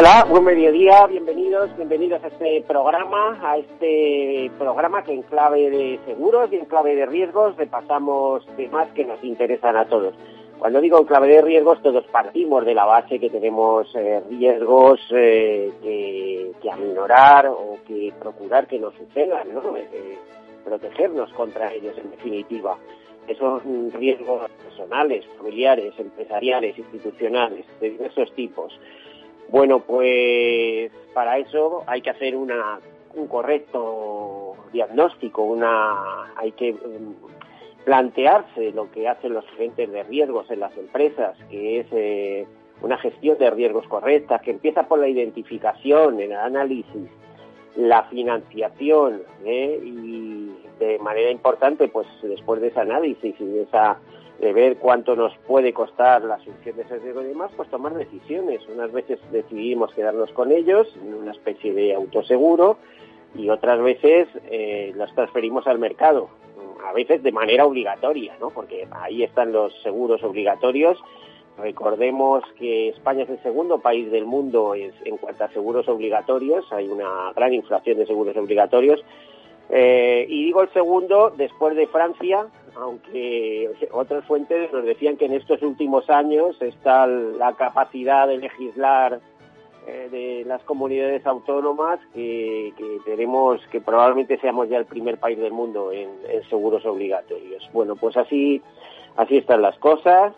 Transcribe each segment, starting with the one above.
Hola, buen mediodía, bienvenidos, bienvenidos a este programa, a este programa que en clave de seguros y en clave de riesgos repasamos temas que nos interesan a todos. Cuando digo en clave de riesgos, todos partimos de la base que tenemos eh, riesgos eh, que, aminorar o que procurar que no sucedan, ¿no? Eh, protegernos contra ellos, en definitiva. Esos riesgos personales, familiares, empresariales, institucionales, de diversos tipos. Bueno, pues para eso hay que hacer una, un correcto diagnóstico, una, hay que mm, plantearse lo que hacen los agentes de riesgos en las empresas, que es eh, una gestión de riesgos correcta, que empieza por la identificación, el análisis, la financiación ¿eh? y de manera importante, pues después de ese análisis y de esa de ver cuánto nos puede costar la asunción de ese riesgo y demás, pues tomar decisiones. Unas veces decidimos quedarnos con ellos en una especie de autoseguro y otras veces eh, los transferimos al mercado, a veces de manera obligatoria, ¿no? Porque ahí están los seguros obligatorios. Recordemos que España es el segundo país del mundo en cuanto a seguros obligatorios. Hay una gran inflación de seguros obligatorios. Eh, y digo el segundo después de Francia, aunque otras fuentes nos decían que en estos últimos años está la capacidad de legislar eh, de las comunidades autónomas que, tenemos que probablemente seamos ya el primer país del mundo en, seguros obligatorios. Bueno, pues así así están las cosas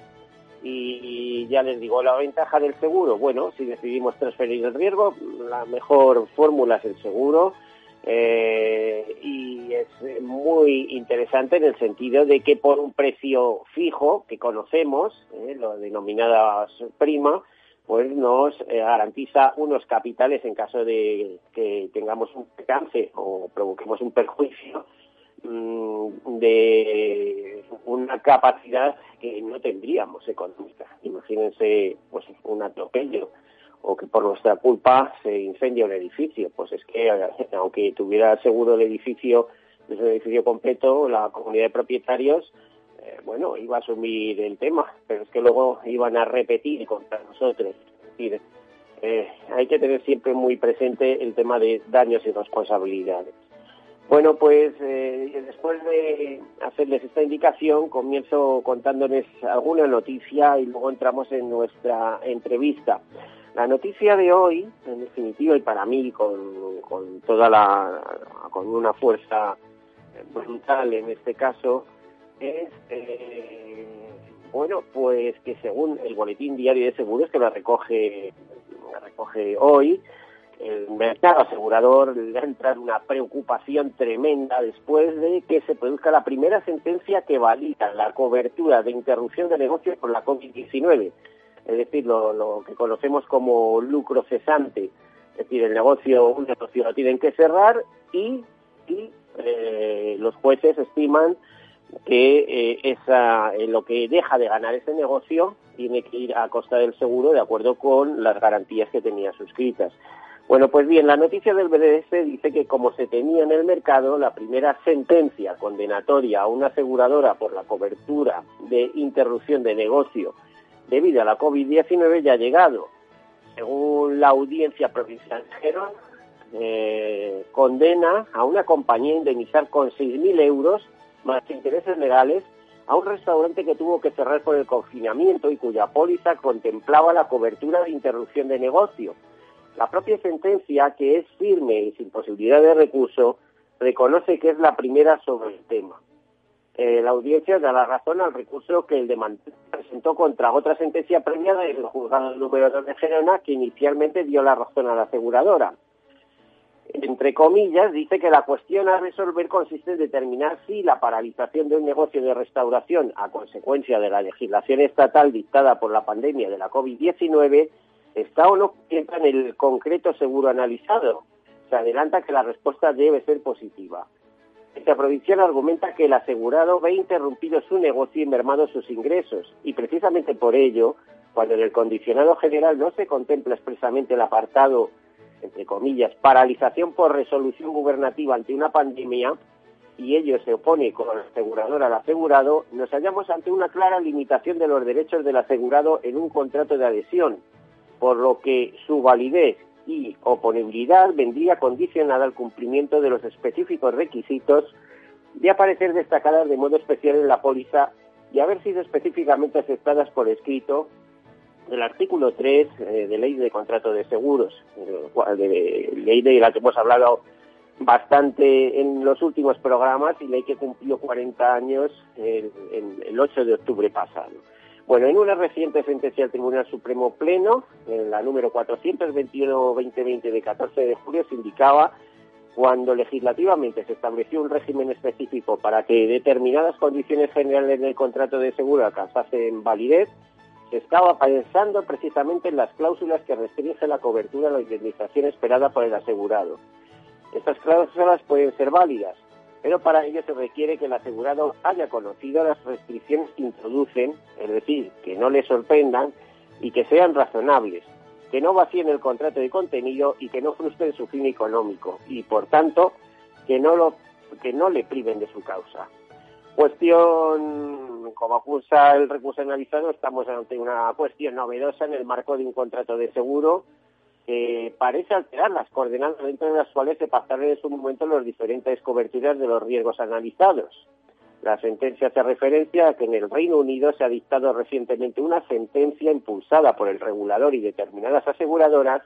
y ya les digo la ventaja del seguro. Bueno, si decidimos transferir el riesgo, la mejor fórmula es el seguro eh, y es muy interesante en el sentido de que por un precio fijo que conocemos, eh, lo denominada prima, pues nos eh, garantiza unos capitales en caso de que tengamos un percance o provoquemos un perjuicio mm, de una capacidad que no tendríamos económica. Imagínense pues un atropello o que por nuestra culpa se incendia un edificio. Pues es que aunque tuviera seguro el edificio, el edificio completo, la comunidad de propietarios, eh, bueno, iba a asumir el tema, pero es que luego iban a repetir contra nosotros. Es decir, eh, hay que tener siempre muy presente el tema de daños y responsabilidades. Bueno, pues eh, después de hacerles esta indicación, comienzo contándoles alguna noticia y luego entramos en nuestra entrevista. La noticia de hoy, en definitiva, y para mí con, toda la, con una fuerza brutal en este caso, es, eh, bueno, pues que según el Boletín Diario de Seguros, que la recoge, la recoge hoy, el mercado asegurador le ha entrado una preocupación tremenda después de que se produzca la primera sentencia que valida la cobertura de interrupción de negocios por la COVID-19 es decir, lo, que conocemos como lucro cesante, es decir, el negocio, un negocio lo tienen que cerrar y, eh, los jueces estiman que eh, esa, eh, lo que deja de ganar ese negocio tiene que ir a costa del seguro de acuerdo con las garantías que tenía suscritas. Bueno, pues bien, la noticia del BDS dice que como se tenía en el mercado, la primera sentencia condenatoria a una aseguradora por la cobertura de interrupción de negocio debido a la COVID-19 ya ha llegado. Según la audiencia provincial de Gerón, eh, condena a una compañía a indemnizar con 6.000 euros más intereses legales a un restaurante que tuvo que cerrar por el confinamiento y cuya póliza contemplaba la cobertura de interrupción de negocio. La propia sentencia, que es firme y sin posibilidad de recurso, reconoce que es la primera sobre el tema. Eh, la audiencia da la razón al recurso que el demandante presentó contra otra sentencia premiada del juzgado número 2 de Gerona que inicialmente dio la razón a la aseguradora. Entre comillas, dice que la cuestión a resolver consiste en determinar si la paralización de un negocio de restauración a consecuencia de la legislación estatal dictada por la pandemia de la COVID-19 está o no en el concreto seguro analizado se adelanta que la respuesta debe ser positiva. Esta provisión argumenta que el asegurado ve interrumpido su negocio y mermado sus ingresos, y precisamente por ello, cuando en el condicionado general no se contempla expresamente el apartado, entre comillas, paralización por resolución gubernativa ante una pandemia, y ello se opone con el asegurador al asegurado, nos hallamos ante una clara limitación de los derechos del asegurado en un contrato de adhesión, por lo que su validez y oponibilidad vendría condicionada al cumplimiento de los específicos requisitos de aparecer destacadas de modo especial en la póliza y haber sido específicamente aceptadas por escrito del artículo 3 eh, de Ley de Contrato de Seguros, ley de la que hemos hablado bastante en los últimos programas y ley que cumplió 40 años el 8 de octubre pasado. Bueno, en una reciente sentencia del Tribunal Supremo Pleno, en la número 421-2020 de 14 de julio, se indicaba cuando legislativamente se estableció un régimen específico para que determinadas condiciones generales del contrato de seguro alcanzasen validez, se estaba pensando precisamente en las cláusulas que restringen la cobertura de la indemnización esperada por el asegurado. Estas cláusulas pueden ser válidas, pero para ello se requiere que el asegurado haya conocido las restricciones que introducen, es decir, que no le sorprendan y que sean razonables, que no vacíen el contrato de contenido y que no frustren su fin económico y, por tanto, que no, lo, que no le priven de su causa. Cuestión, como acusa el recurso analizado, estamos ante una cuestión novedosa en el marco de un contrato de seguro que parece alterar las coordenadas dentro de las cuales se pactaron en su momento las diferentes coberturas de los riesgos analizados. La sentencia hace referencia a que en el Reino Unido se ha dictado recientemente una sentencia impulsada por el regulador y determinadas aseguradoras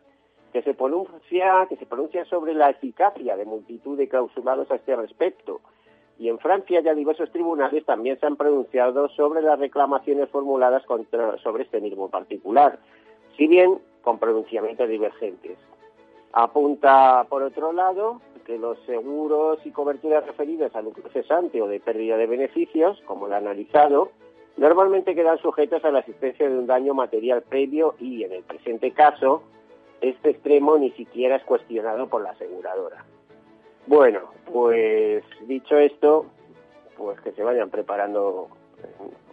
que se pronuncia, que se pronuncia sobre la eficacia de multitud de clausulados a este respecto. Y en Francia ya diversos tribunales también se han pronunciado sobre las reclamaciones formuladas contra, sobre este mismo particular. Si bien con pronunciamientos divergentes. Apunta, por otro lado, que los seguros y coberturas referidas a lucro cesante o de pérdida de beneficios, como el analizado, normalmente quedan sujetos a la existencia de un daño material previo y, en el presente caso, este extremo ni siquiera es cuestionado por la aseguradora. Bueno, pues dicho esto, pues que se vayan preparando,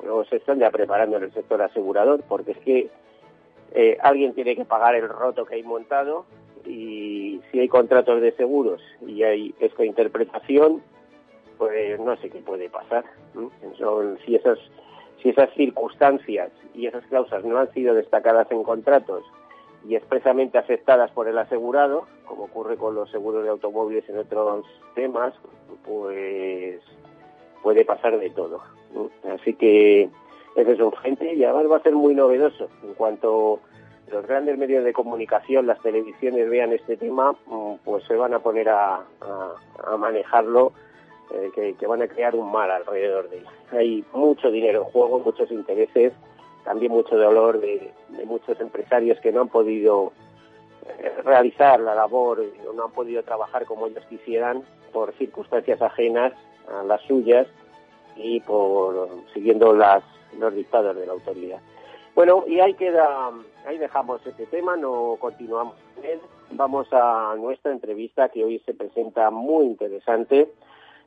o se están ya preparando en el sector asegurador, porque es que eh, alguien tiene que pagar el roto que hay montado y si hay contratos de seguros y hay esta interpretación, pues no sé qué puede pasar. Son, si, esas, si esas circunstancias y esas cláusulas no han sido destacadas en contratos y expresamente aceptadas por el asegurado, como ocurre con los seguros de automóviles en otros temas, pues puede pasar de todo. Así que ese es urgente y además va a ser muy novedoso. En cuanto los grandes medios de comunicación, las televisiones vean este tema, mm, pues se van a poner a, manejarlo, eh, que, van a crear un mal alrededor de él. Hay mucho dinero en juego, muchos intereses, también mucho dolor de, muchos empresarios que no han podido eh, realizar la labor, no han podido trabajar como ellos quisieran por circunstancias ajenas a las suyas y por siguiendo las los dictados de la autoridad. Bueno, y ahí queda, ahí dejamos este tema, no continuamos con él. Vamos a nuestra entrevista que hoy se presenta muy interesante.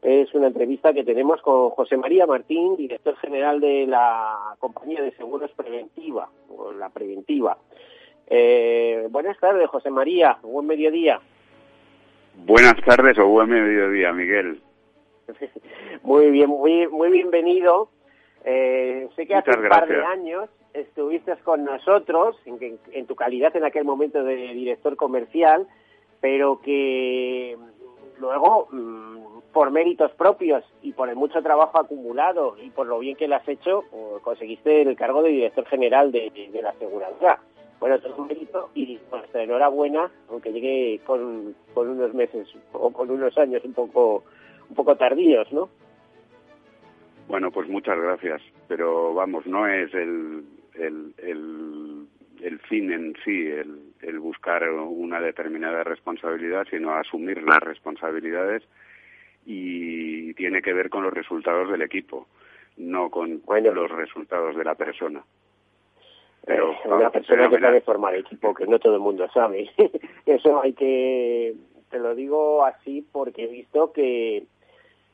Es una entrevista que tenemos con José María Martín, director general de la compañía de seguros preventiva, o la preventiva. Eh, buenas tardes, José María. Buen mediodía. Buenas tardes o buen mediodía, Miguel. muy bien, muy, muy bienvenido. Eh, sé que hace un par de años estuviste con nosotros, en, en, tu calidad en aquel momento de director comercial, pero que luego, mm, por méritos propios y por el mucho trabajo acumulado y por lo bien que lo has hecho, pues, conseguiste el cargo de director general de, la aseguradora. Bueno, todo un mérito y nuestra enhorabuena, aunque llegue con, con unos meses o con unos años un poco, un poco tardíos, ¿no? Bueno, pues muchas gracias, pero vamos, no es el, el, el, el fin en sí, el, el buscar una determinada responsabilidad, sino asumir las responsabilidades y tiene que ver con los resultados del equipo, no con los resultados de la persona. Pero, una persona que sabe formar equipo, que no todo el mundo sabe. Eso hay que te lo digo así porque he visto que,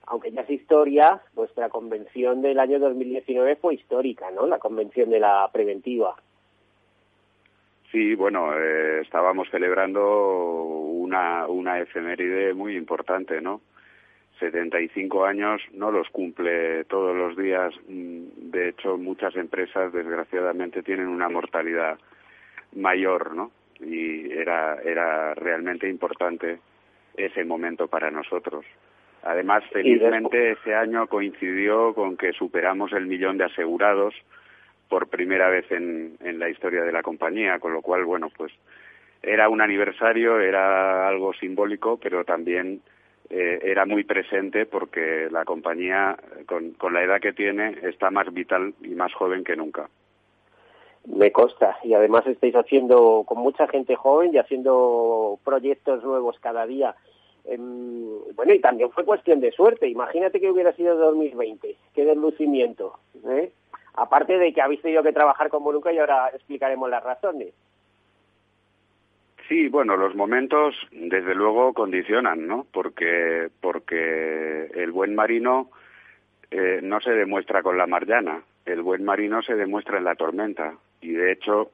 aunque ya es historia, vuestra convención del año 2019 fue histórica, ¿no? La convención de la preventiva. Sí, bueno, eh, estábamos celebrando una, una efeméride muy importante, ¿no? 75 años no los cumple todos los días. Mm, de hecho, muchas empresas, desgraciadamente, tienen una mortalidad mayor, ¿no? Y era, era realmente importante ese momento para nosotros. Además, felizmente, ese año coincidió con que superamos el millón de asegurados, por primera vez en, en la historia de la compañía, con lo cual, bueno, pues era un aniversario, era algo simbólico, pero también eh, era muy presente porque la compañía, con, con la edad que tiene, está más vital y más joven que nunca. Me consta, y además estáis haciendo con mucha gente joven y haciendo proyectos nuevos cada día. Bueno, y también fue cuestión de suerte. Imagínate que hubiera sido 2020, qué deslucimiento. ¿eh? Aparte de que habéis tenido que trabajar como nunca y ahora explicaremos las razones. Sí, bueno, los momentos desde luego condicionan, ¿no? Porque, porque el buen marino eh, no se demuestra con la marjana, el buen marino se demuestra en la tormenta. Y de hecho,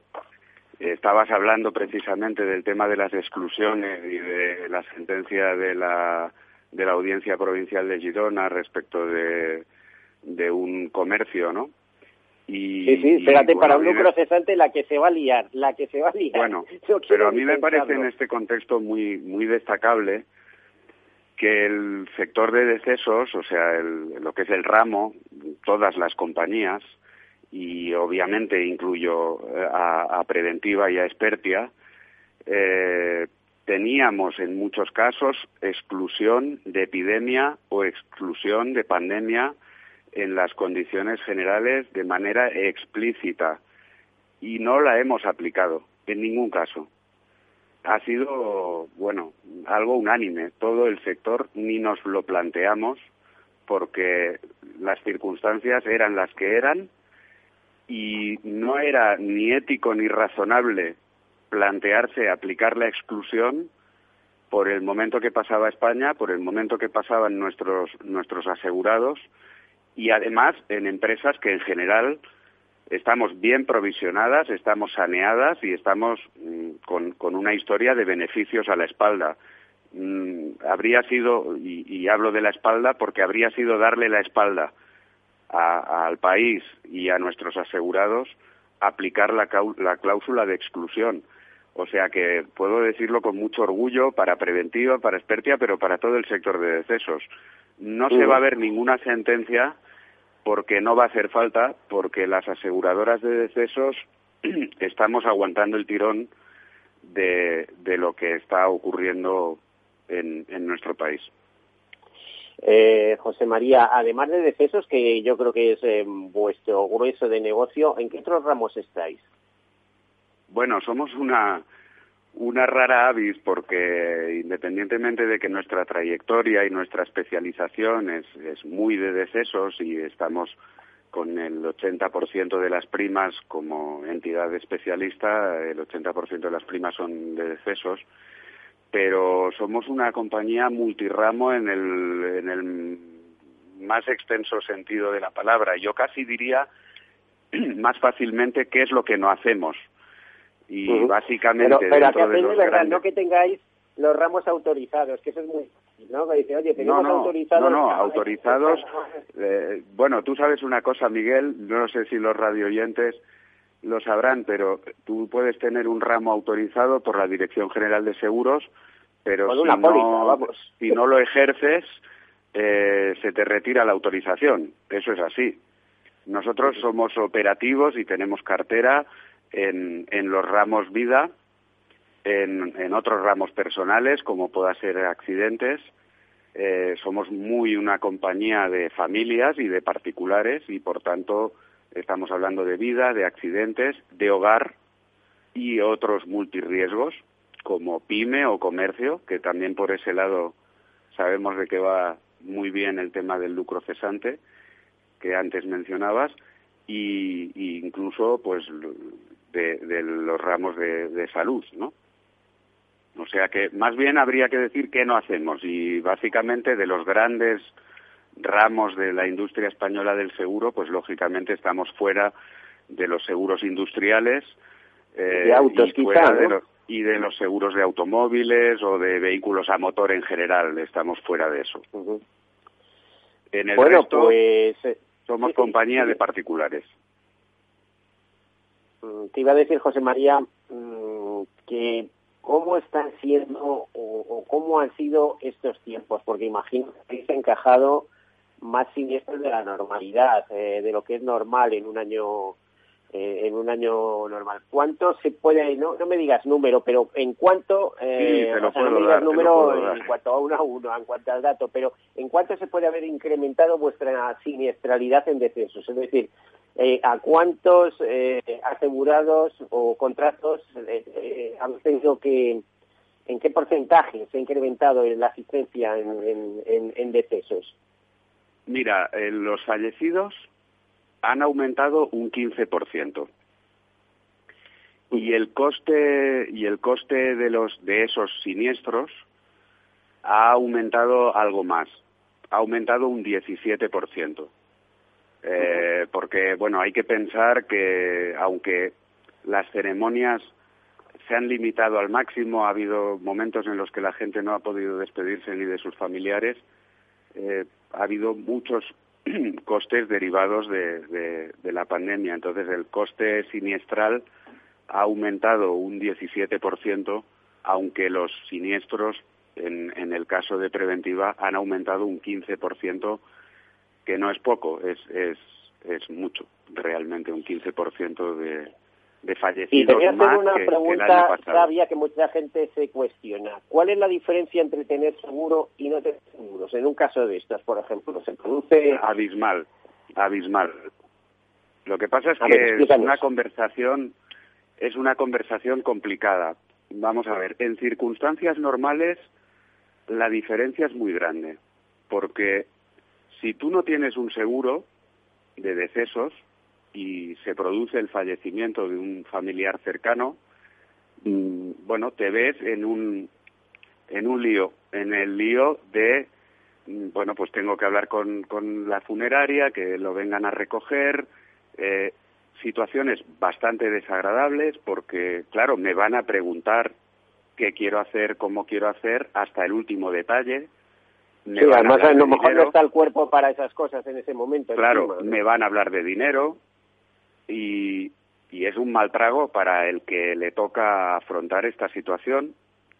estabas hablando precisamente del tema de las exclusiones y de la sentencia de la, de la Audiencia Provincial de Girona respecto de, de un comercio, ¿no? sí, sí, espérate, para un lucro cesante la que se va a liar, la que se va a liar. Bueno, pero a mí me parece en este contexto muy, muy destacable que el sector de decesos, o sea, el, lo que es el ramo, todas las compañías, y obviamente incluyo eh, a, Preventiva y a Expertia, eh, teníamos en muchos casos exclusión de epidemia o exclusión de pandemia en las condiciones generales de manera explícita y no la hemos aplicado en ningún caso. Ha sido, bueno, algo unánime. Todo el sector ni nos lo planteamos porque las circunstancias eran las que eran y no era ni ético ni razonable plantearse aplicar la exclusión por el momento que pasaba España, por el momento que pasaban nuestros nuestros asegurados y además en empresas que en general estamos bien provisionadas, estamos saneadas y estamos mm, con, con, una historia de beneficios a la espalda. Mm, habría sido, y, hablo de la espalda porque habría sido darle la espalda al país y a nuestros asegurados aplicar la, la cláusula de exclusión. O sea que puedo decirlo con mucho orgullo para Preventiva, para Expertia, pero para todo el sector de decesos. No se va a ver ninguna sentencia porque no va a hacer falta, porque las aseguradoras de decesos estamos aguantando el tirón de, de lo que está ocurriendo en, en nuestro país. Eh, José María, además de decesos, que yo creo que es eh, vuestro grueso de negocio, ¿en qué otros ramos estáis? Bueno, somos una, una rara avis porque independientemente de que nuestra trayectoria y nuestra especialización es, es muy de decesos y estamos con el 80% de las primas como entidad especialista, el 80% de las primas son de decesos, pero somos una compañía multiramo en el, en el más extenso sentido de la palabra. Yo casi diría más fácilmente qué es lo que no hacemos y básicamente pero, pero dentro de los grandes... no que tengáis los ramos autorizados que eso es muy ¿no? dice, oye, tenemos no, no, autorizados... No, no, autorizados... Eh, bueno, tú sabes una cosa, Miguel, no sé si los radioyentes lo sabrán, pero tú puedes tener un ramo autorizado por la Dirección General de Seguros, pero si, no, si no lo ejerces, eh, se te retira la autorización. Eso es así. Nosotros somos operativos y tenemos cartera en, en los ramos vida, en, en, otros ramos personales, como pueda ser accidentes. Eh, somos muy una compañía de familias y de particulares y, por tanto, estamos hablando de vida, de accidentes, de hogar y otros multirriesgos, como pyme o comercio, que también por ese lado sabemos de que va muy bien el tema del lucro cesante que antes mencionabas y, incluso pues de, los ramos de, de, salud, ¿no? O sea que más bien habría que decir qué no hacemos y básicamente de los grandes ramos de la industria española del seguro, pues lógicamente estamos fuera de los seguros industriales eh, de autos, y, quizá, de los, y de los seguros de automóviles o de vehículos a motor en general, estamos fuera de eso. En el resto, pues, eh, somos compañía de particulares. Mm, te iba a decir, José María, mm, que cómo están siendo o, o, cómo han sido estos tiempos, porque imagino que habéis encajado más siniestros de la normalidad, eh, de lo que es normal en un año eh, en un año normal. ¿Cuánto se puede, no, no me digas número, pero en cuánto, eh, no me digas número en cuanto a uno a uno, en cuanto al dato, pero en cuánto se puede haber incrementado vuestra siniestralidad en descensos? Es decir, eh, ¿a cuántos eh, asegurados o contratos eh, eh, habéis tenido que, en qué porcentaje se ha incrementado la asistencia en, en, en decesos? Mira, los fallecidos han aumentado un 15%. Y el coste y el coste de los de esos siniestros ha aumentado algo más. Ha aumentado un 17%. Eh, porque bueno, hay que pensar que aunque las ceremonias se han limitado al máximo, ha habido momentos en los que la gente no ha podido despedirse ni de sus familiares, eh, ha habido muchos costes derivados de, la pandemia. Entonces, el coste siniestral ha aumentado un 17%, aunque los siniestros, en, en el caso de preventiva, han aumentado un 15%, que no es poco, es, es, es mucho, realmente un 15% de, de fallecidos y te voy una pregunta sabia que mucha gente se cuestiona. ¿Cuál es la diferencia entre tener seguro y no tener seguros? En un caso de estos, por ejemplo, se produce... Abismal, abismal. Lo que pasa es que es una conversación, es una conversación complicada. Vamos a ver, en circunstancias normales la diferencia es muy grande, porque si tú no tienes un seguro de decesos, y se produce el fallecimiento de un familiar cercano, mm, bueno, te ves en un, en un lío, en el lío de, mm, bueno, pues tengo que hablar con, con la funeraria, que lo vengan a recoger, eh, situaciones bastante desagradables porque, claro, me van a preguntar qué quiero hacer, cómo quiero hacer, hasta el último detalle. Me sí, además a, lo mejor no está el cuerpo para esas cosas en ese momento. Claro, me van a hablar de dinero, y, es un mal trago para el que le toca afrontar esta situación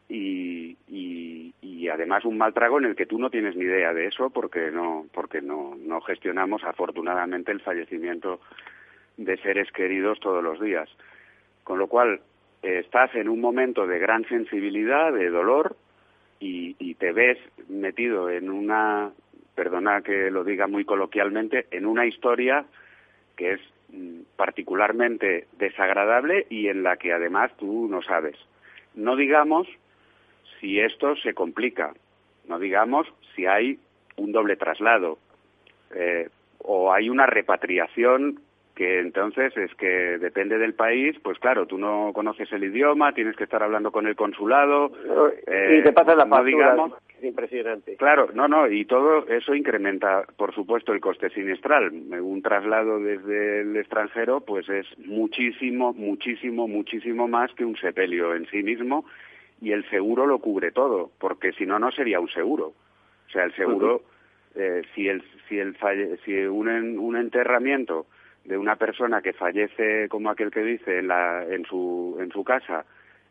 y, y, además un mal trago en el que tú no tienes ni idea de eso porque no porque no, no gestionamos afortunadamente el fallecimiento de seres queridos todos los días. Con lo cual estás en un momento de gran sensibilidad de dolor y, y te ves metido en una perdona que lo diga muy coloquialmente en una historia que es particularmente desagradable y en la que además tú no sabes. No digamos si esto se complica, no digamos si hay un doble traslado eh, o hay una repatriación que entonces es que depende del país, pues claro, tú no conoces el idioma, tienes que estar hablando con el consulado. y te pasas la factura, digamos, es impresionante. Claro, no, no, y todo eso incrementa, por supuesto, el coste siniestral. Un traslado desde el extranjero, pues es muchísimo, muchísimo, muchísimo más que un sepelio en sí mismo, y el seguro lo cubre todo, porque si no, no sería un seguro. O sea, el seguro, eh, si el, si el si un, un enterramiento de una persona que fallece, como aquel que dice, en, la, en, su, en su casa,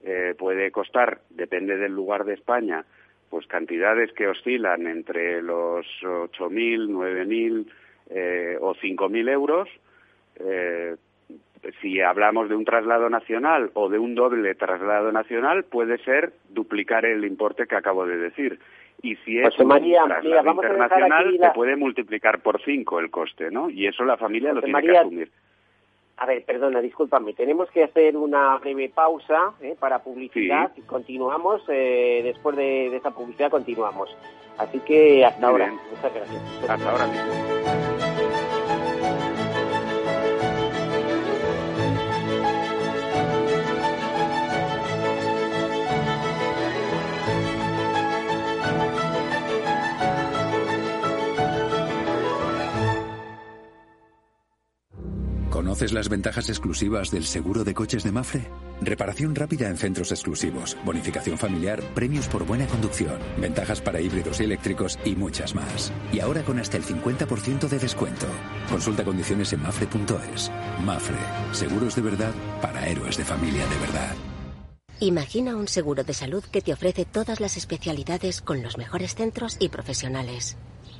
eh, puede costar, depende del lugar de España, pues cantidades que oscilan entre los 8.000, 9.000 eh, o 5.000 euros. Eh, si hablamos de un traslado nacional o de un doble traslado nacional, puede ser duplicar el importe que acabo de decir. Y si es un traslado internacional, se puede multiplicar por cinco el coste, ¿no? Y eso la familia lo tiene que asumir. A ver, perdona, discúlpame. Tenemos que hacer una breve pausa ¿eh? para publicidad y continuamos. Eh, después de, esa publicidad continuamos. Así que hasta ahora. Muchas gracias. Hasta ahora mismo. ¿Conoces las ventajas exclusivas del seguro de coches de Mafre? Reparación rápida en centros exclusivos, bonificación familiar, premios por buena conducción, ventajas para híbridos y eléctricos y muchas más. Y ahora con hasta el 50% de descuento. Consulta condiciones en mafre.es. Mafre, seguros de verdad para héroes de familia de verdad. Imagina un seguro de salud que te ofrece todas las especialidades con los mejores centros y profesionales.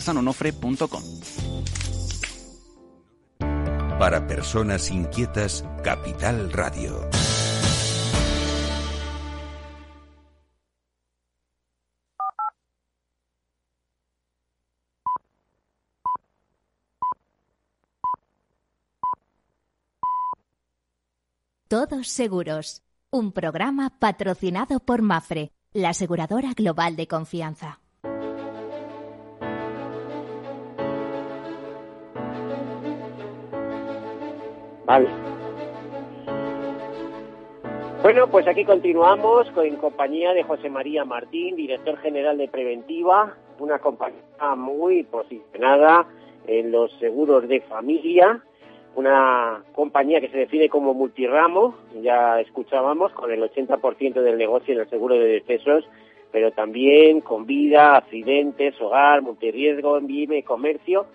www.pasteleriasanonofre.com. Para personas inquietas, Capital Radio. Todos seguros. Un programa patrocinado por Mafre la aseguradora global de confianza. Bueno, pues aquí continuamos en compañía de José María Martín, director general de Preventiva, una compañía muy posicionada en los seguros de familia, una compañía que se define como multiramo, ya escuchábamos, con el 80% del negocio en el seguro de decesos, pero también con vida, accidentes, hogar, multirriesgo, envío comercio,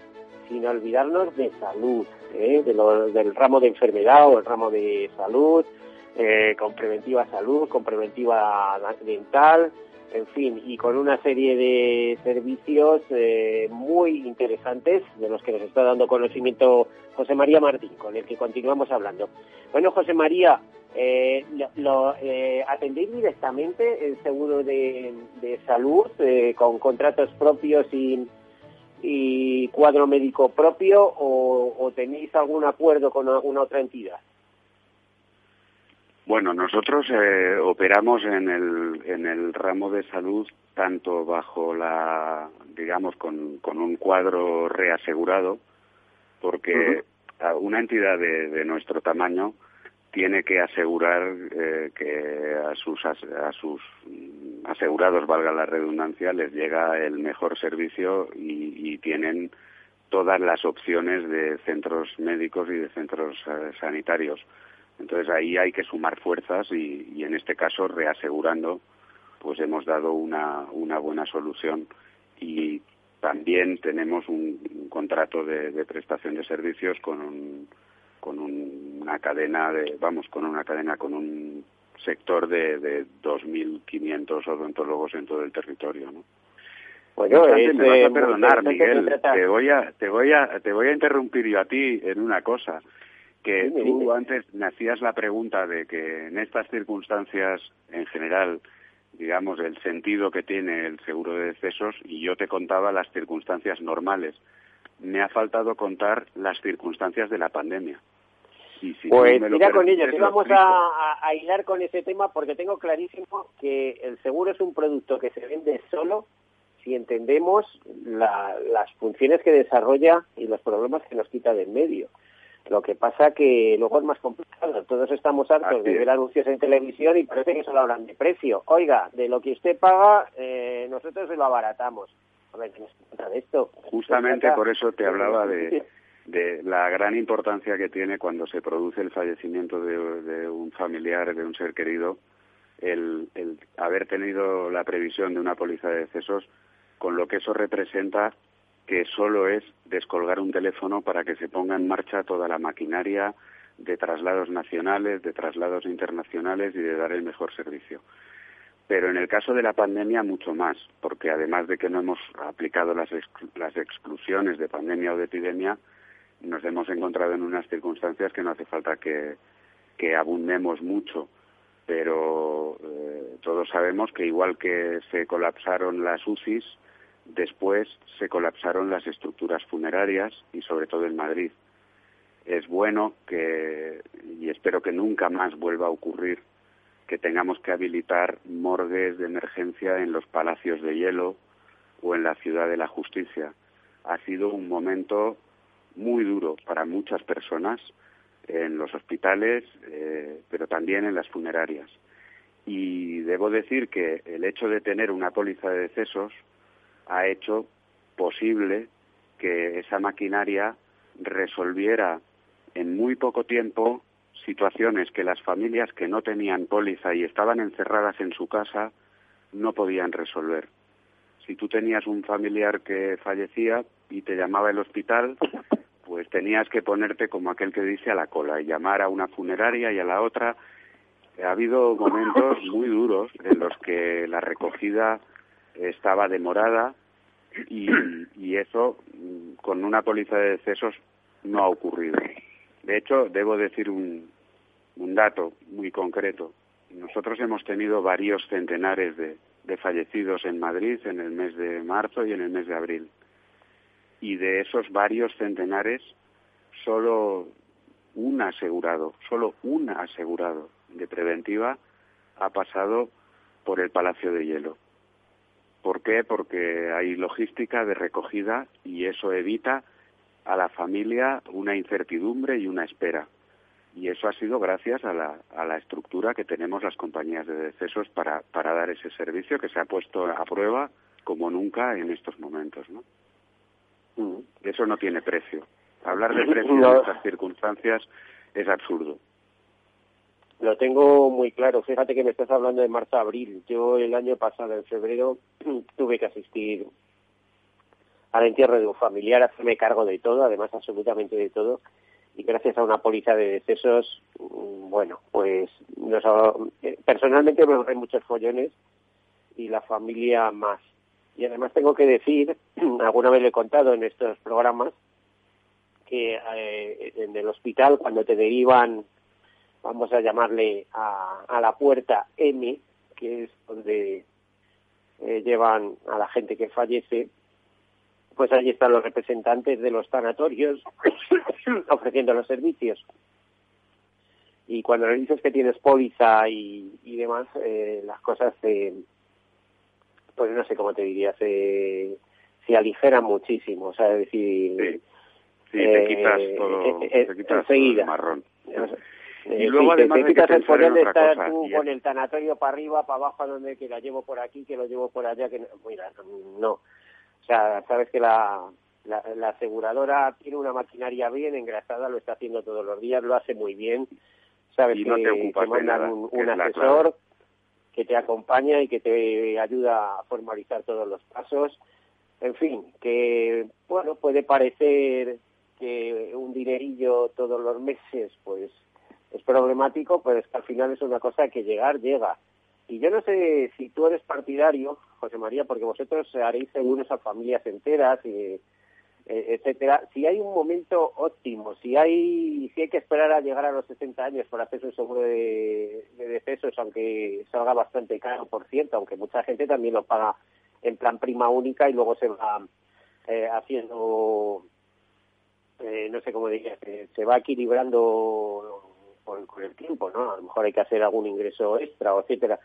sin olvidarnos de salud, ¿eh? de del ramo de enfermedad o el ramo de salud, eh, con preventiva salud, con preventiva dental, en fin, y con una serie de servicios eh, muy interesantes de los que nos está dando conocimiento José María Martín, con el que continuamos hablando. Bueno, José María, eh, lo, eh, ¿atendéis directamente el seguro de, salud con contratos propios y, y cuadro médico propio o, o tenéis algún acuerdo con alguna otra entidad? Bueno, nosotros eh, operamos en el, en el ramo de salud tanto bajo la, digamos, con, con un cuadro reasegurado, porque una entidad de, nuestro tamaño tiene que asegurar eh, que a sus, a sus asegurados, valga la redundancia, les llega el mejor servicio y, y tienen todas las opciones de centros médicos y de centros eh, sanitarios. Entonces ahí hay que sumar fuerzas y, en este caso reasegurando, pues hemos dado una, una buena solución y también tenemos un, contrato de, prestación de servicios con con una cadena de vamos con una cadena con un sector de, de 2.500 odontólogos en todo el territorio, ¿no? Bueno, me vas a eh, perdonar, Miguel. Te voy a te voy a te voy a interrumpir yo a ti en una cosa que tú antes me hacías la pregunta de que en estas circunstancias, en general, digamos, el sentido que tiene el seguro de decesos y yo te contaba las circunstancias normales. Me ha faltado contar las circunstancias de la pandemia. Pues mira con ello, vamos a, a, hilar con ese tema porque tengo clarísimo que el seguro es un producto que se vende solo si entendemos las funciones que desarrolla y los problemas que nos quita de en medio. Lo que pasa que luego es más complicado. Todos estamos hartos de ver anuncios en televisión y parece que solo hablan de precio. Oiga, de lo que usted paga, eh, nosotros se lo abaratamos. A ver, ¿qué nos cuenta de esto? Justamente por eso te hablaba de, de la gran importancia que tiene cuando se produce el fallecimiento de, un familiar, de un ser querido, el, el haber tenido la previsión de una póliza de decesos, con lo que eso representa que solo es descolgar un teléfono para que se ponga en marcha toda la maquinaria de traslados nacionales, de traslados internacionales y de dar el mejor servicio. Pero en el caso de la pandemia mucho más, porque además de que no hemos aplicado las, las exclusiones de pandemia o de epidemia, nos hemos encontrado en unas circunstancias que no hace falta que, abundemos mucho, pero eh, todos sabemos que igual que se colapsaron las UCIs, Después se colapsaron las estructuras funerarias y sobre todo en Madrid. Es bueno que, y espero que nunca más vuelva a ocurrir, que tengamos que habilitar morgues de emergencia en los palacios de hielo o en la ciudad de la justicia. Ha sido un momento muy duro para muchas personas en los hospitales, eh, pero también en las funerarias. Y debo decir que el hecho de tener una póliza de decesos ha hecho posible que esa maquinaria resolviera en muy poco tiempo situaciones que las familias que no tenían póliza y estaban encerradas en su casa no podían resolver. Si tú tenías un familiar que fallecía y te llamaba el hospital, pues tenías que ponerte como aquel que dice a la cola y llamar a una funeraria y a la otra. Ha habido momentos muy duros en los que la recogida estaba demorada y, y eso con una póliza de decesos no ha ocurrido. De hecho, debo decir un, un dato muy concreto. Nosotros hemos tenido varios centenares de, de fallecidos en Madrid en el mes de marzo y en el mes de abril. Y de esos varios centenares, solo un asegurado, solo un asegurado de preventiva ha pasado por el Palacio de Hielo. ¿Por qué? Porque hay logística de recogida y eso evita a la familia una incertidumbre y una espera. Y eso ha sido gracias a la, a la estructura que tenemos las compañías de decesos para, para dar ese servicio que se ha puesto a prueba como nunca en estos momentos. ¿no? Mm. Eso no tiene precio. Hablar de precio No. en estas circunstancias es absurdo. Lo tengo muy claro. Fíjate que me estás hablando de marzo-abril. Yo el año pasado, en febrero, tuve que asistir al entierro de un familiar, hacerme cargo de todo, además absolutamente de todo. Y gracias a una póliza de decesos, mm, bueno, pues nos eh, personalmente me ahorré muchos follones y la familia más. Y además tengo que decir, alguna vez le he contado en estos programas, que eh, en el hospital cuando te derivan vamos a llamarle a, la puerta M, que es donde eh, llevan a la gente que fallece, pues allí están los representantes de los sanatorios ofreciendo los servicios. Y cuando le dices que tienes póliza y, y demás, eh, las cosas se, pues no sé cómo te diría, se, se aligeran muchísimo. O sea, es decir, Sí, te eh, quitas todo, eh, eh, te quitas todo enseguida. el marrón. Eh, Y luego, sí, te- además te, que quitas el follón de estar cosa, tú con el tanatorio para arriba, para abajo, donde que la llevo por aquí, que lo llevo por allá, que no, mira, no. O sea, sabes que la, la, la aseguradora tiene una maquinaria bien engrasada, lo está haciendo todos los días, lo hace muy bien. Sabes Y que te ocupas te mandan nada, un, asesor. Que te acompaña y que te ayuda a formalizar todos los pasos. En fin, que bueno, puede parecer que un dinerillo todos los meses, pues es problemático, pero es que al final es una cosa que llegar llega. Y yo no sé si tú eres partidario, José María, porque vosotros haréis seguros a familias enteras, y, etcétera. Si hay un momento óptimo, si hay si hay que esperar a llegar a los 60 años para hacer un seguro de, de decesos, aunque salga bastante caro, por cierto, aunque mucha gente también lo paga en plan prima única y luego se va eh, haciendo eh, no sé cómo diría, se, se va equilibrando con, con el tiempo, ¿no? A lo mejor hay que hacer algún ingreso extra, etcétera.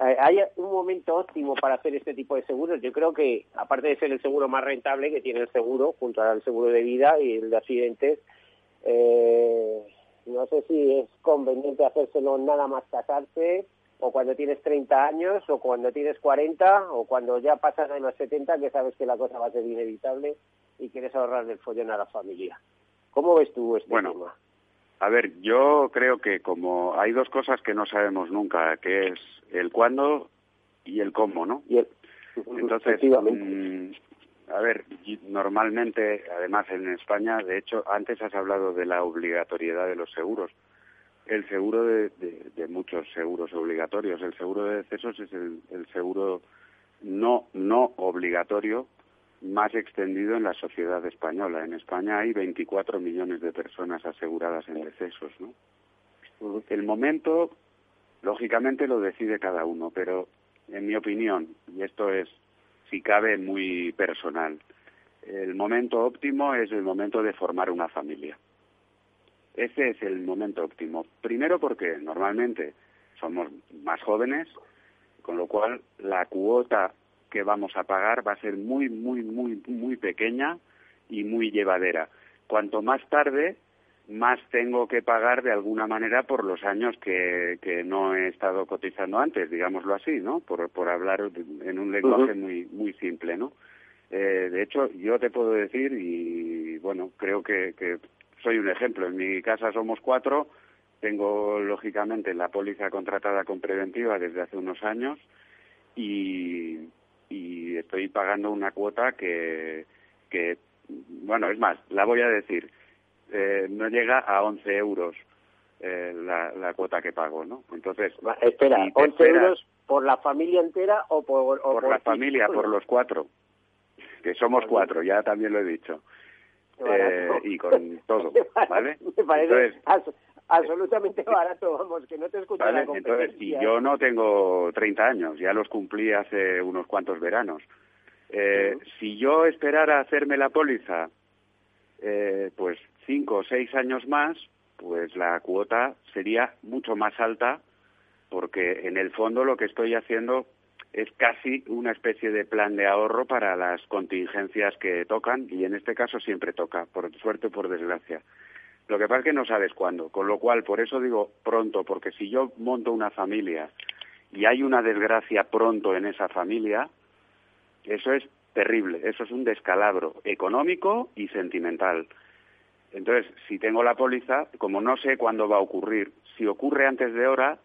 Eh, hay un momento óptimo para hacer este tipo de seguros. Yo creo que, aparte de ser el seguro más rentable que tiene el seguro, junto al seguro de vida y el de accidentes, eh, no sé si es conveniente hacérselo nada más casarse, o cuando tienes 30 años, o cuando tienes 40, o cuando ya pasas a los 70, que sabes que la cosa va a ser inevitable y quieres ahorrar del follón a la familia. ¿Cómo ves tú este Bueno, tema? A ver, yo creo que como hay dos cosas que no sabemos nunca, que es el cuándo y el cómo, ¿no? Entonces, mm, a ver, y normalmente, además en España, de hecho, antes has hablado de la obligatoriedad de los seguros. El seguro de, de- de muchos seguros obligatorios, el seguro de decesos es el, el seguro no no obligatorio más extendido en la sociedad española. En España hay 24 millones de personas aseguradas en decesos, ¿no? El momento, lógicamente, lo decide cada uno, pero en mi opinión, y esto es, si cabe, muy personal, el momento óptimo es el momento de formar una familia. Ese es el momento óptimo. Primero porque normalmente somos más jóvenes, con lo cual la cuota que vamos a pagar va a ser muy, muy, muy, muy pequeña y muy llevadera. Cuanto más tarde, más tengo que pagar de alguna manera por los años que, que no he estado cotizando antes, digámoslo así, ¿no? Por, por hablar en un lenguaje muy, muy simple, ¿no? Eh, de hecho, yo te puedo decir, y bueno, creo que, que soy un ejemplo. En mi casa somos cuatro. Tengo, lógicamente, la póliza contratada con preventiva desde hace unos años y, y estoy pagando una cuota que, que, bueno, es más, la voy a decir, eh, no llega a 11 euros eh, la, la cuota que pago, ¿no? Entonces, Espera, si te 11 esperas- euros por la familia entera o por, o por la ti familia, por los cuatro, que somos cuatro, ya también lo he dicho. Eh, y con todo, ¿vale? Me parece Entonces, absolutamente barato, vamos, que no te escucha ¿vale? la Entonces, y yo no tengo 30 años, ya los cumplí hace unos cuantos veranos. Eh, Si yo esperara hacerme la póliza, eh, pues cinco o seis años más, pues la cuota sería mucho más alta porque en el fondo lo que estoy haciendo es casi una especie de plan de ahorro para las contingencias que tocan y en este caso siempre toca, por suerte o por desgracia. Lo que pasa es que no sabes cuándo, con lo cual por eso digo pronto, porque si yo monto una familia y hay una desgracia pronto en esa familia, eso es terrible, eso es un descalabro económico y sentimental. Entonces, si tengo la póliza, como no sé cuándo va a ocurrir, si ocurre antes de hora,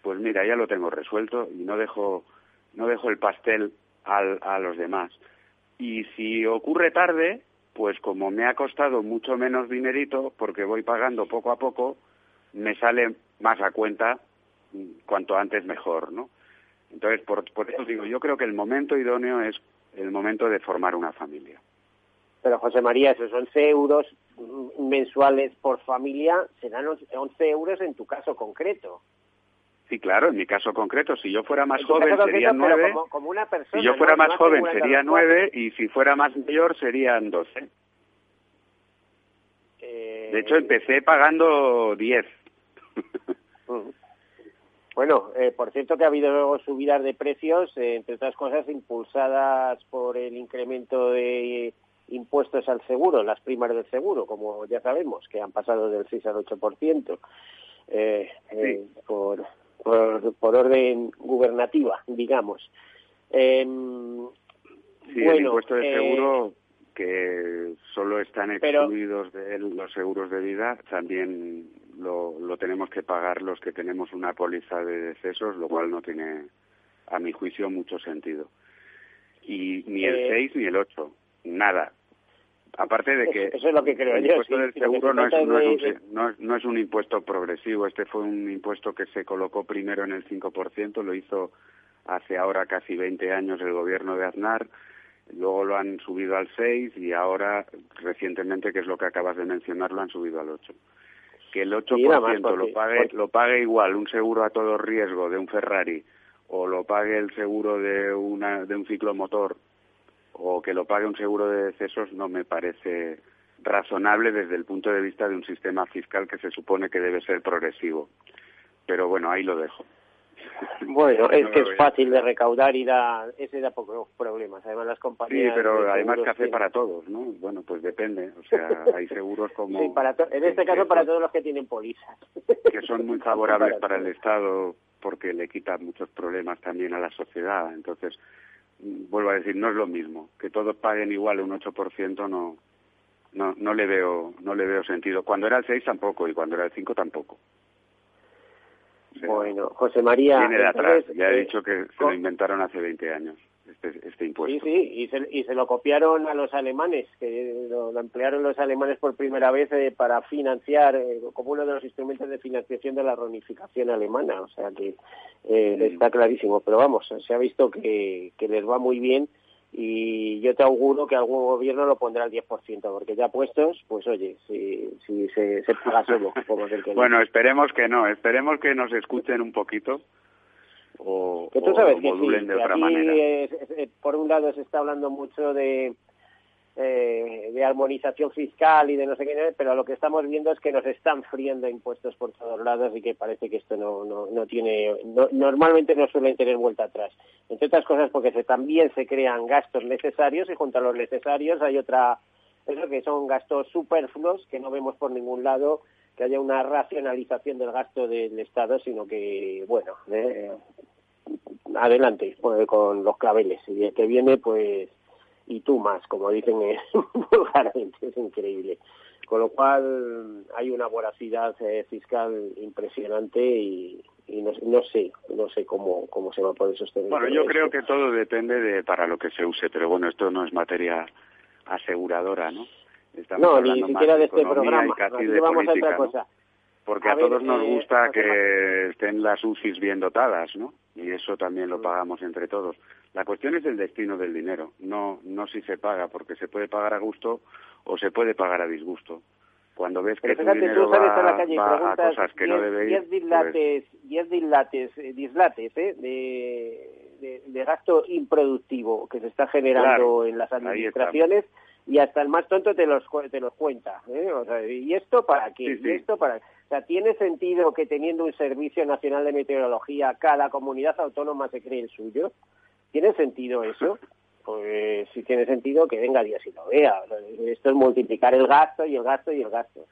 pues mira, ya lo tengo resuelto y no dejo no dejo el pastel al, a los demás. Y si ocurre tarde, pues como me ha costado mucho menos dinerito, porque voy pagando poco a poco, me sale más a cuenta cuanto antes mejor, ¿no? Entonces, por, por eso digo, yo creo que el momento idóneo es el momento de formar una familia. Pero José María, esos 11 euros mensuales por familia serán 11 euros en tu caso concreto. Sí, claro, en mi caso concreto, si yo fuera más joven serían nueve. si yo fuera más joven sería nueve y si fuera más mayor serían doce. De hecho, empecé pagando diez. Bueno, eh, por cierto que ha habido subidas de precios, eh, entre otras cosas impulsadas por el incremento de impuestos al seguro, las primas del seguro, como ya sabemos, que han pasado del 6 al 8%, eh, eh, por, por, por orden gubernativa, digamos. Eh, sí, el impuesto de seguro que solo están excluidos de los seguros de vida, también lo, lo tenemos que pagar los que tenemos una póliza de decesos, lo cual no tiene, a mi juicio, mucho sentido. Y ni el 6 ni el 8, nada. Aparte de que, eso es lo que creo el yo, impuesto sí, del seguro se no es, no, es un, no, es, no es un impuesto progresivo, este fue un impuesto que se colocó primero en el 5%, lo hizo hace ahora casi 20 años el gobierno de Aznar, luego lo han subido al 6 y ahora recientemente, que es lo que acabas de mencionar, lo han subido al 8. Que el 8% Sí, nada más, lo, pague, porque- lo pague igual un seguro a todo riesgo de un Ferrari o lo pague el seguro de, una, de un ciclomotor o que lo pague un seguro de decesos no me parece razonable desde el punto de vista de un sistema fiscal que se supone que debe ser progresivo. Pero bueno, ahí lo dejo. Bueno, es que es fácil de recaudar y da, ese da pocos problemas. Además, las Sí, compañías. pero de además café tienen- para todos, ¿no? Bueno, pues depende. O sea, hay seguros como... Sí, para en este que- caso, que para todos los que tienen pólizas. que son muy favorables Para para el Estado porque le quitan muchos problemas también a la sociedad. Entonces, vuelvo a decir, no es lo mismo. Que todos paguen igual un 8% no, no, no le veo, no le veo sentido. Cuando era el 6 tampoco y cuando era el 5 tampoco. O sea, Bueno, José María. viene de atrás. Ya he eh, dicho que se lo inventaron hace 20 años, este, este Sí, impuesto. sí, y se, y se lo copiaron a los alemanes, que lo, lo emplearon los alemanes por primera vez eh, para financiar, eh, como uno de los instrumentos de financiación de la reunificación alemana. O sea que eh, Mm. está clarísimo. Pero vamos, se ha visto que, que les va muy bien y yo te auguro que algún gobierno lo pondrá al 10%, porque ya puestos, pues oye, si, si se, se paga solo, como aquel que Bueno, esperemos que no, esperemos que nos escuchen un poquito o, Que tú sabes que sí, modulen de que otra aquí, manera. eh, por un lado se está hablando mucho de, eh, de armonización fiscal y de no sé qué, pero lo que estamos viendo es que nos están friendo impuestos por todos lados y que parece que esto no, no, no tiene, no- normalmente no suelen tener vuelta atrás. Entre otras cosas porque se, también se crean gastos necesarios y junto a los necesarios hay otra, eso que son gastos superfluos que no vemos por ningún lado que haya una racionalización del gasto del Estado, sino que, bueno, eh, adelante pues, con los claveles y el que viene pues y tú más como dicen eh, vulgarmente es increíble con lo cual hay una voracidad eh, fiscal impresionante y, y no, no sé no sé cómo cómo se va a poder sostener Bueno, yo esto. creo que todo depende de para lo que se use, pero bueno, esto no es materia aseguradora, ¿no? Estamos no ni siquiera de este economía programa Aquí de vamos a política, otra ¿no? cosa Porque A a, ver, todos nos eh, gusta que estén las UCIs bien dotadas, ¿no? Y eso también lo pagamos entre todos. La cuestión es el destino del dinero, no no si se paga, porque se puede pagar a gusto o se puede pagar a disgusto. Cuando ves que Pero tu fíjate, dinero tú sales va, a la calle y a preguntas cosas que no 10 debe 10 ir, pues, dislates, 10 dislates, eh, dislates ¿eh? de, de, de gasto improductivo que se está generando Claro, en las administraciones y hasta el más tonto te los, te los cuenta. ¿eh? O sea, ¿Y esto para qué? Sí, sí. ¿Y esto para sea, ¿tiene sentido que teniendo un Servicio Nacional de Meteorología cada comunidad autónoma se cree el suyo? ¿Tiene sentido eso? Pues si tiene sentido que venga Dios y lo vea. Esto es multiplicar el gasto y el gasto y el gasto.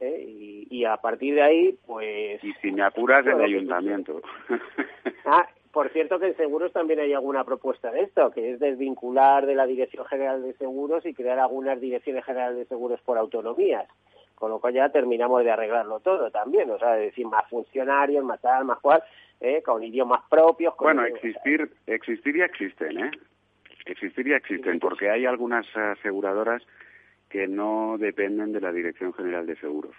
¿eh? Y, a partir de ahí, pues... Y si me apuras, el ayuntamiento. Ah, por cierto que en seguros también hay alguna propuesta de esto, que es desvincular de la Dirección General de Seguros y crear algunas direcciones generales de seguros por autonomías con lo cual ya terminamos de arreglarlo todo también, o sea, decir más funcionarios, más tal, más cual, ¿eh? con idiomas propios. bueno, existir, existir ya existen, ¿eh? Existir ya existen, porque hay algunas aseguradoras que no dependen de la Dirección General de Seguros.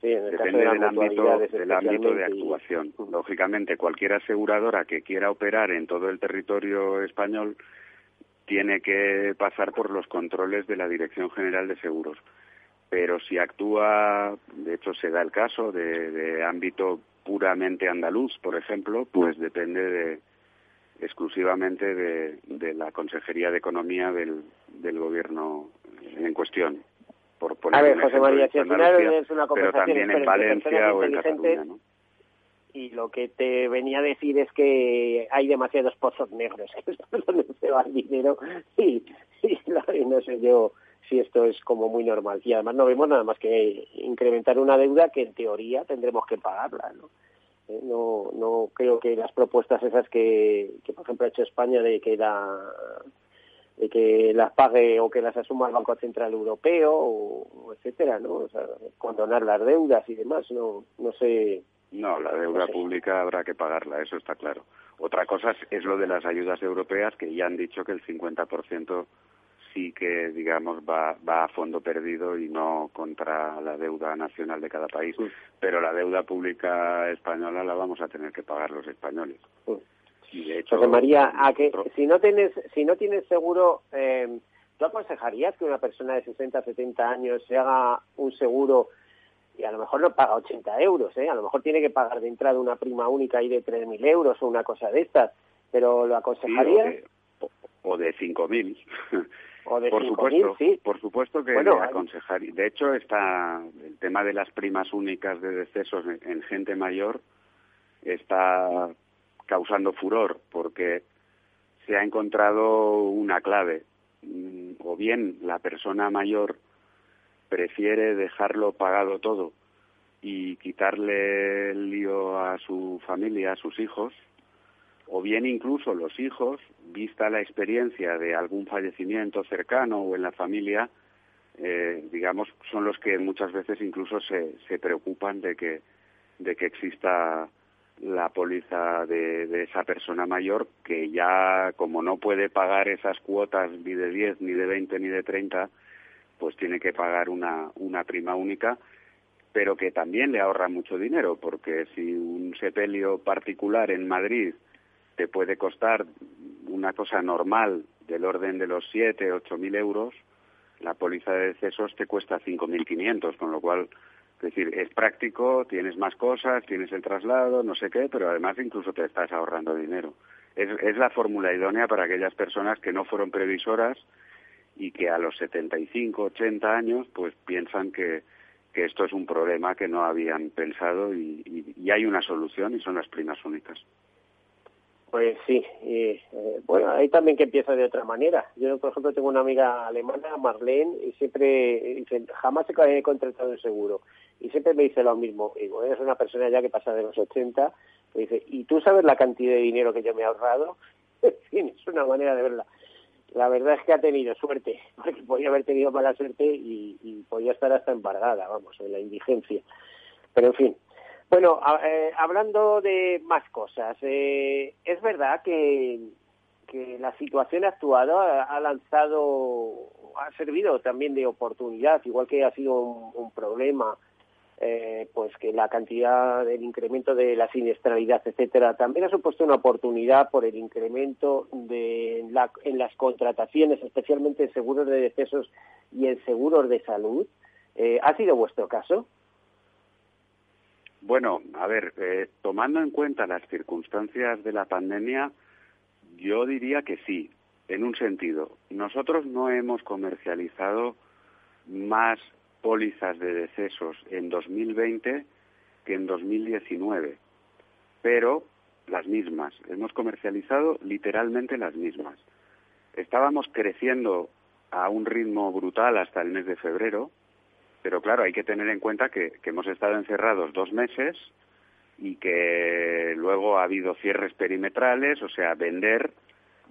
Sí, en el Depende caso de del, ámbito, del ámbito de y- actuación. Lógicamente, cualquier aseguradora que quiera operar en todo el territorio español tiene que pasar por los controles de la Dirección General de Seguros. Pero si actúa, de hecho se da el caso de, de ámbito puramente andaluz, por ejemplo, pues depende de, exclusivamente de, de la Consejería de Economía del, del gobierno en cuestión. Por poner A ver, José María, si al Andalucía, final es una pero conversación también en Valencia o en Cataluña, ¿no? y lo que te venía a decir es que hay demasiados pozos negros, que es por donde se va el dinero y, y no sé yo si esto es como muy normal. Y además no vemos nada más que incrementar una deuda que en teoría tendremos que pagarla, ¿no? Eh, No, no creo que las propuestas esas que, que por ejemplo ha hecho España de que la de que las pague o que las asuma el Banco Central Europeo o, etcétera, ¿no? O sea, condonar las deudas y demás, no no sé No, la deuda pública habrá que pagarla, eso está claro. Otra cosa es, es lo de las ayudas europeas, que ya han dicho que el 50% sí que, digamos, va, va a fondo perdido y no contra la deuda nacional de cada país. Pero la deuda pública española la vamos a tener que pagar los españoles. Y de hecho, José María, a que si no tienes si no tienes seguro, eh, ¿tú aconsejarías que una persona de 60, 70 años se haga un seguro y a lo mejor no paga 80 euros, ¿eh? A lo mejor tiene que pagar de entrada una prima única ahí de 3.000 euros o una cosa de estas, pero ¿lo sí, o de, o, o de 5.000. O de por 5.000, supuesto, sí. por supuesto que Bueno, aconsejaría. De hecho, está el tema de las primas únicas de decesos en, en gente mayor está causando furor porque se ha encontrado una clave. Mm, O bien la persona mayor prefiere dejarlo pagado todo y quitarle el lío a su familia, a sus hijos, o bien incluso los hijos, vista la experiencia de algún fallecimiento cercano o en la familia, eh, digamos, son los que muchas veces incluso se, se preocupan de que, de que exista la póliza de, de esa persona mayor que ya, como no puede pagar esas cuotas ni de 10, ni de 20, ni de 30, pues tiene que pagar una, una prima única, pero que también le ahorra mucho dinero, porque si un sepelio particular en Madrid te puede costar una cosa normal del orden de los 7, 8 mil euros, la póliza de decesos te cuesta 5.500, con lo cual, es decir, es práctico, tienes más cosas, tienes el traslado, no sé qué, pero además incluso te estás ahorrando dinero. Es, es la fórmula idónea para aquellas personas que no fueron previsoras y que a los 75, 80 años, pues piensan que, que esto es un problema que no habían pensado y, y- y hay una solución y son las primas únicas. Pues sí, y, eh, bueno, ahí también que empieza de otra manera. Yo, por ejemplo, tengo una amiga alemana, Marlene, y siempre dice, jamás he contratado un seguro. Y siempre me dice lo mismo. Digo, es una persona ya que pasa de los 80, que dice, ¿y tú sabes la cantidad de dinero que yo me he ahorrado? En fin, es una manera de verla. La verdad es que ha tenido suerte, porque podía haber tenido mala suerte y, y podía estar hasta embargada, vamos, en la indigencia. Pero en fin. Bueno, a- eh, hablando de más cosas, eh, es verdad que, que la situación actual ha, lanzado, ha servido también de oportunidad, igual que ha sido un, un problema, eh, pues que la cantidad del incremento de la siniestralidad, etcétera, también ha supuesto una oportunidad por el incremento de la- en las contrataciones, especialmente en seguros de decesos y en seguros de salud. Eh, ¿Ha sido vuestro caso? Bueno, a ver, eh, tomando en cuenta las circunstancias de la pandemia, yo diría que sí, en un sentido. Nosotros no hemos comercializado más pólizas de decesos en 2020 que en 2019, pero las mismas. Hemos comercializado literalmente las mismas. Estábamos creciendo a un ritmo brutal hasta el mes de febrero, pero claro, hay que tener en cuenta que, hemos estado encerrados dos meses y que luego ha habido cierres perimetrales, o sea, vender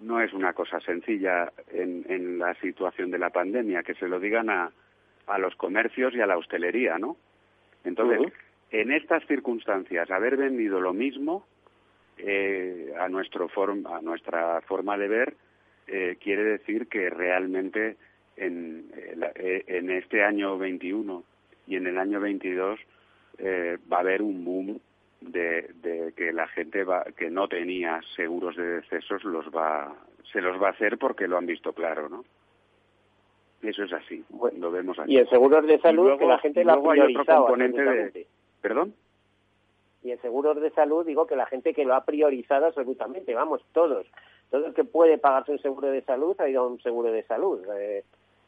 no es una cosa sencilla en, en la situación de la pandemia, que se lo digan a, a los comercios y a la hostelería, ¿no? Entonces, en estas circunstancias, haber vendido lo mismo eh, a, nuestro a nuestra forma de ver eh, quiere decir que realmente en, eh, en este año 21 y en el año 22 va a haber un boom de, de, que la gente va, que no tenía seguros de decesos los va se los va a hacer porque lo han visto claro, ¿no? Eso es así, lo vemos aquí. Y en seguros de salud que la gente lo ha priorizado. componente de, ¿Perdón? Y en seguros de salud digo que la gente que lo ha priorizado absolutamente, vamos, todos. Todo el que puede pagarse un seguro de salud ha ido a un seguro de salud. Eh,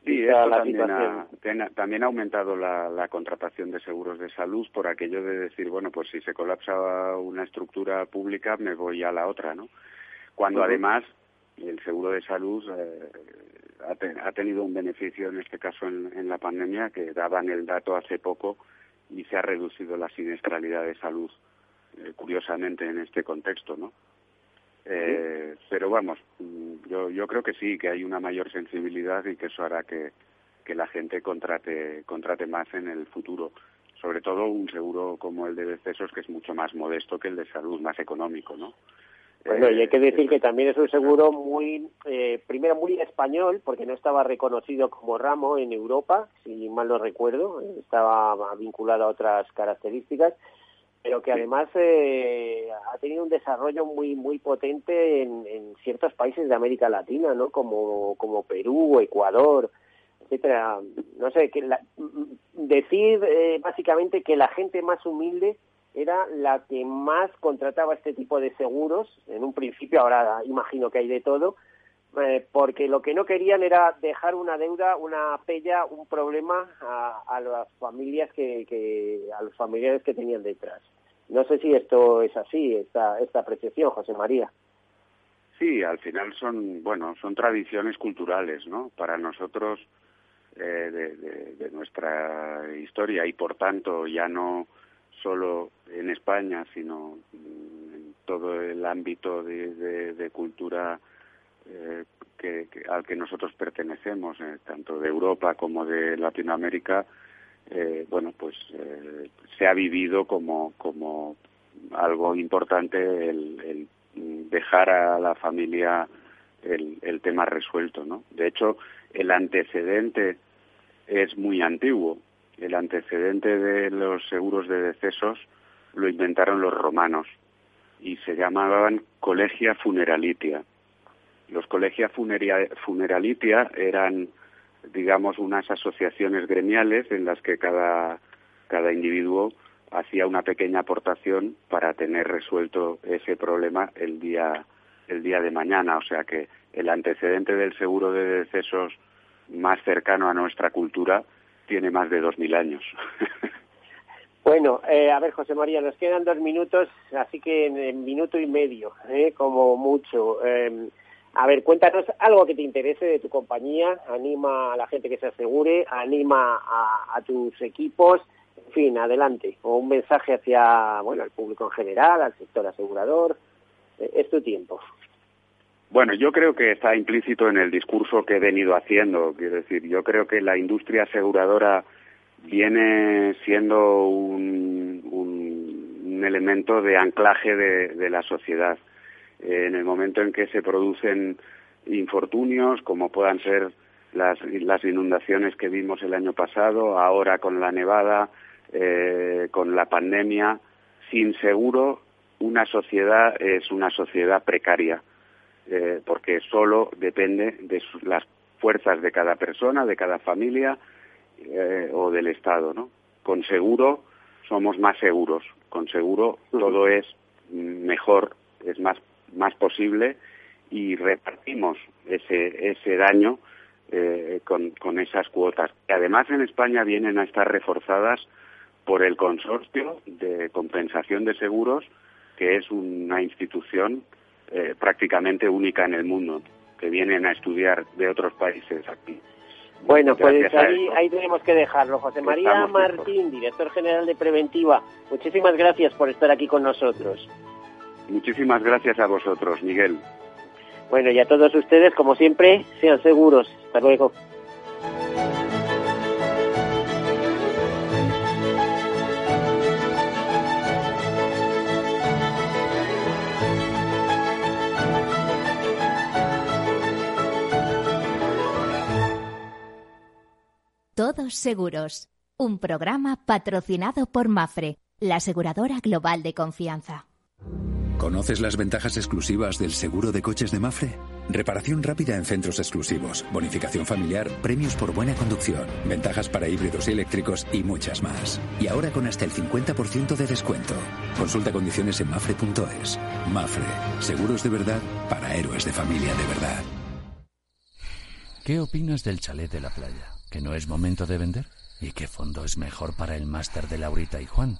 sí, eso también ha, también ha, aumentado la, la, contratación de seguros de salud por aquello de decir, bueno, pues si se colapsa una estructura pública me voy a la otra, ¿no? Cuando además el seguro de salud eh, ha, tenido un beneficio, en este caso en, la pandemia, que daban el dato hace poco y se ha reducido la siniestralidad de salud, eh, curiosamente en este contexto, ¿no? Eh, pero vamos, mm, yo, yo creo que sí, que hay una mayor sensibilidad y que eso hará que, que la gente contrate, contrate más en el futuro. Sobre todo un seguro como el de decesos, que es mucho más modesto que el de salud, más económico, ¿no? Bueno, y hay que decir que también es un seguro muy, eh, primero muy español, porque no estaba reconocido como ramo en Europa, si mal no recuerdo, estaba vinculado a otras características, pero que además eh, ha tenido un desarrollo muy muy potente en, en, ciertos países de América Latina, ¿no? Como, como Perú, Ecuador, etcétera. No sé, que la, decir eh, básicamente que la gente más humilde era la que más contrataba este tipo de seguros, en un principio, ahora imagino que hay de todo, eh, porque lo que no querían era dejar una deuda, una pella, un problema a, las familias que, a los familiares que tenían detrás. No sé si esto es así, esta, esta apreciación, José María. Sí, al final son, bueno, son tradiciones culturales, ¿no? Para nosotros eh, de, de, nuestra historia y por tanto ya no solo en España, sino en todo el ámbito de, cultura eh, que, al que nosotros pertenecemos, eh, tanto de Europa como de Latinoamérica, eh, bueno, pues se ha vivido como, como algo importante el, dejar a la familia el, el tema resuelto, ¿no? De hecho, el antecedente es muy antiguo el antecedente de los seguros de decesos lo inventaron los romanos y se llamaban colegia funeralitia. Los colegia funeralitia eran, digamos, unas asociaciones gremiales en las que cada, cada individuo hacía una pequeña aportación para tener resuelto ese problema el día, el día de mañana. O sea que el antecedente del seguro de decesos más cercano a nuestra cultura tiene más de dos mil años. Bueno, eh, a ver, José María, nos quedan dos minutos, así que en, minuto y medio, eh, como mucho. Em, a ver, cuéntanos algo que te interese de tu compañía, anima a la gente que se asegure, anima a, tus equipos, en fin, adelante, o un mensaje hacia, bueno, al público en general, al sector asegurador, eh, es tu tiempo. Bueno, yo creo que está implícito en el discurso que he venido haciendo. Quiero decir, yo creo que la industria aseguradora viene siendo un, un, elemento de anclaje de, la sociedad. En el momento en que se producen infortunios, como puedan ser las, las inundaciones que vimos el año pasado, ahora con la nevada, eh, con la pandemia, sin seguro, una sociedad es una sociedad precaria eh, porque solo depende de las fuerzas de cada persona, de cada familia eh, o del Estado, ¿no? Con seguro somos más seguros, con seguro todo es mejor, es más, más posible y repartimos ese, ese daño eh, con, con esas cuotas. Que además en España vienen a estar reforzadas por el consorcio de compensación de seguros, que es una institución eh, prácticamente única en el mundo, que vienen a estudiar de otros países aquí. Bueno, pues ahí, ahí tenemos que dejarlo. José María Martín, director general de Preventiva, muchísimas gracias por estar aquí con nosotros. Muchísimas gracias a vosotros, Miguel. Bueno, y a todos ustedes, como siempre, sean seguros. Hasta luego. Todos Seguros, un programa patrocinado por Mafre, la aseguradora global de confianza. ¿Conoces las ventajas exclusivas del seguro de coches de Mafre? Reparación rápida en centros exclusivos, bonificación familiar, premios por buena conducción, ventajas para híbridos y eléctricos y muchas más. Y ahora con hasta el 50% de descuento. Consulta condiciones en mafre.es. Mafre, seguros de verdad para héroes de familia de verdad. ¿Qué opinas del chalet de la playa? ¿Que no es momento de vender? ¿Y qué fondo es mejor para el máster de Laurita y Juan?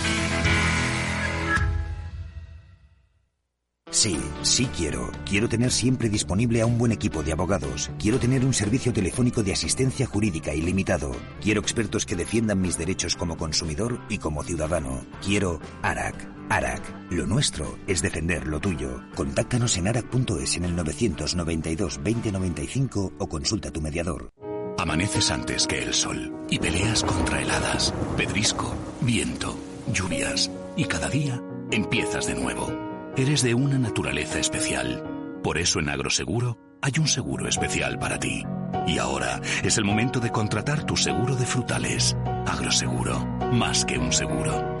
Sí, sí quiero. Quiero tener siempre disponible a un buen equipo de abogados. Quiero tener un servicio telefónico de asistencia jurídica ilimitado. Quiero expertos que defiendan mis derechos como consumidor y como ciudadano. Quiero ARAC. ARAC. Lo nuestro es defender lo tuyo. Contáctanos en arac.es en el 992 2095 o consulta tu mediador. Amaneces antes que el sol y peleas contra heladas, pedrisco, viento, lluvias y cada día empiezas de nuevo. Eres de una naturaleza especial. Por eso en Agroseguro hay un seguro especial para ti. Y ahora es el momento de contratar tu seguro de frutales. Agroseguro, más que un seguro.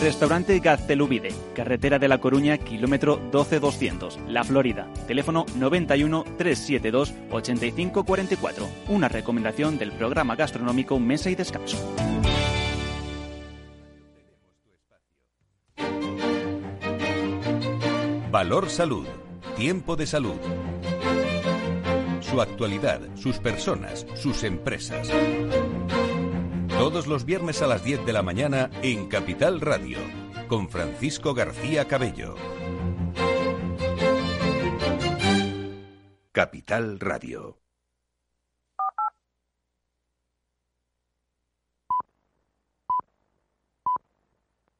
Restaurante Gaztelubide, carretera de La Coruña, kilómetro 12200, La Florida. Teléfono 91 372 8544. Una recomendación del programa gastronómico Mesa y Descanso. Valor Salud. Tiempo de salud. Su actualidad, sus personas, sus empresas. Todos los viernes a las 10 de la mañana en Capital Radio, con Francisco García Cabello. Capital Radio.